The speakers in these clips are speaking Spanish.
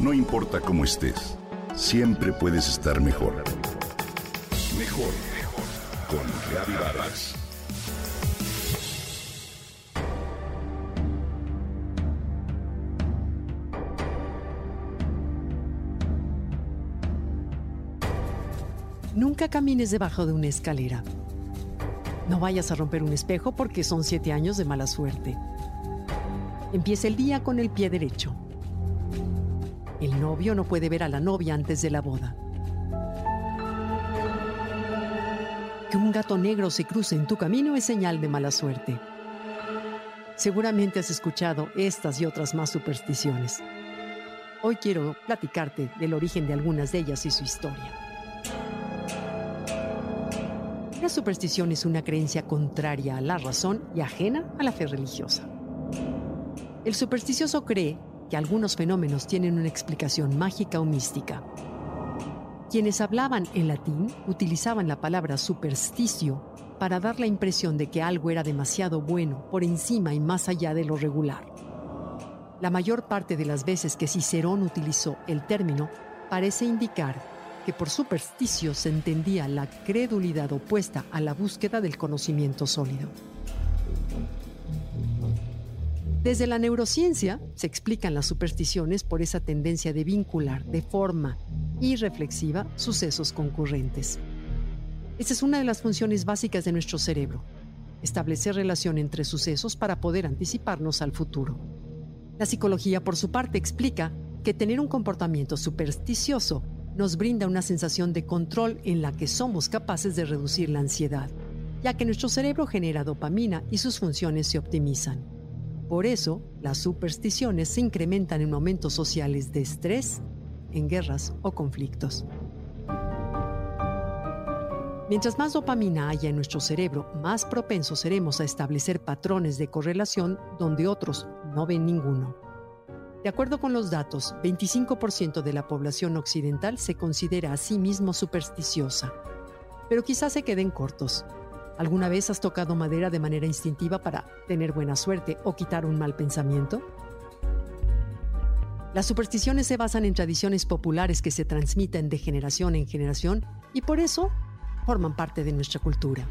No importa cómo estés, siempre puedes estar mejor. Mejor, mejor. Con Reavivadas. Nunca camines debajo de una escalera. No vayas a romper un espejo porque son siete años de mala suerte. Empieza el día con el pie derecho. El novio no puede ver a la novia antes de la boda. Que un gato negro se cruce en tu camino es señal de mala suerte. Seguramente has escuchado estas y otras más supersticiones. Hoy quiero platicarte del origen de algunas de ellas y su historia. La superstición es una creencia contraria a la razón y ajena a la fe religiosa. El supersticioso cree que algunos fenómenos tienen una explicación mágica o mística. Quienes hablaban en latín utilizaban la palabra supersticio para dar la impresión de que algo era demasiado bueno, por encima y más allá de lo regular. La mayor parte de las veces que Cicerón utilizó el término parece indicar que por supersticio se entendía la credulidad opuesta a la búsqueda del conocimiento sólido. Desde la neurociencia se explican las supersticiones por esa tendencia de vincular de forma irreflexiva sucesos concurrentes. Esa es una de las funciones básicas de nuestro cerebro, establecer relación entre sucesos para poder anticiparnos al futuro. La psicología, por su parte, explica que tener un comportamiento supersticioso nos brinda una sensación de control en la que somos capaces de reducir la ansiedad, ya que nuestro cerebro genera dopamina y sus funciones se optimizan. Por eso, las supersticiones se incrementan en momentos sociales de estrés, en guerras o conflictos. Mientras más dopamina haya en nuestro cerebro, más propensos seremos a establecer patrones de correlación donde otros no ven ninguno. De acuerdo con los datos, 25% de la población occidental se considera a sí mismo supersticiosa. Pero quizás se queden cortos. ¿Alguna vez has tocado madera de manera instintiva para tener buena suerte o quitar un mal pensamiento? Las supersticiones se basan en tradiciones populares que se transmiten de generación en generación y por eso forman parte de nuestra cultura.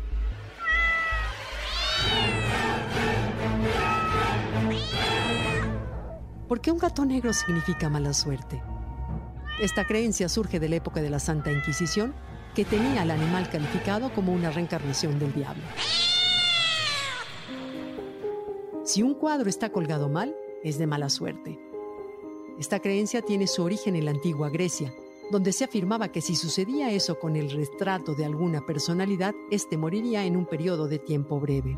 ¿Por qué un gato negro significa mala suerte? Esta creencia surge de la época de la Santa Inquisición, que tenía al animal calificado como una reencarnación del diablo. Si un cuadro está colgado mal, es de mala suerte. Esta creencia tiene su origen en la antigua Grecia, donde se afirmaba que si sucedía eso con el retrato de alguna personalidad, éste moriría en un periodo de tiempo breve.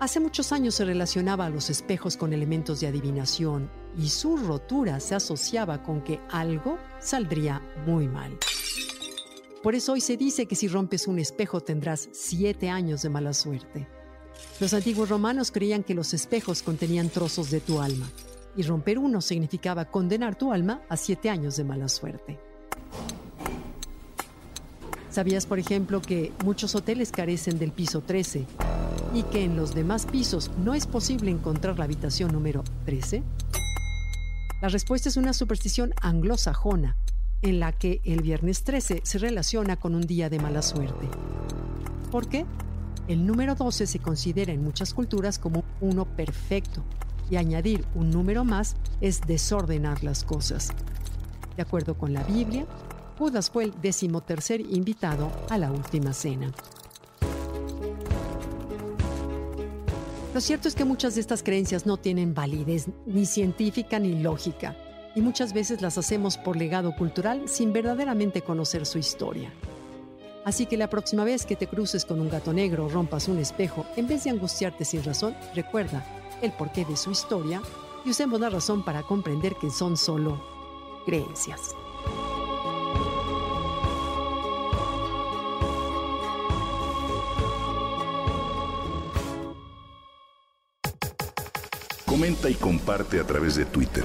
Hace muchos años se relacionaba a los espejos con elementos de adivinación y su rotura se asociaba con que algo saldría muy mal. Por eso hoy se dice que si rompes un espejo tendrás siete años de mala suerte. Los antiguos romanos creían que los espejos contenían trozos de tu alma y romper uno significaba condenar tu alma a siete años de mala suerte. ¿Sabías, por ejemplo, que muchos hoteles carecen del piso 13 y que en los demás pisos no es posible encontrar la habitación número 13? La respuesta es una superstición anglosajona, en la que el viernes 13 se relaciona con un día de mala suerte. ¿Por qué? El número 12 se considera en muchas culturas como uno perfecto y añadir un número más es desordenar las cosas. De acuerdo con la Biblia, Judas fue el decimotercer invitado a la última cena. Lo cierto es que muchas de estas creencias no tienen validez ni científica ni lógica, y muchas veces las hacemos por legado cultural sin verdaderamente conocer su historia. Así que la próxima vez que te cruces con un gato negro o rompas un espejo, en vez de angustiarte sin razón, recuerda el porqué de su historia y usemos la razón para comprender que son solo creencias. Comenta y comparte a través de Twitter.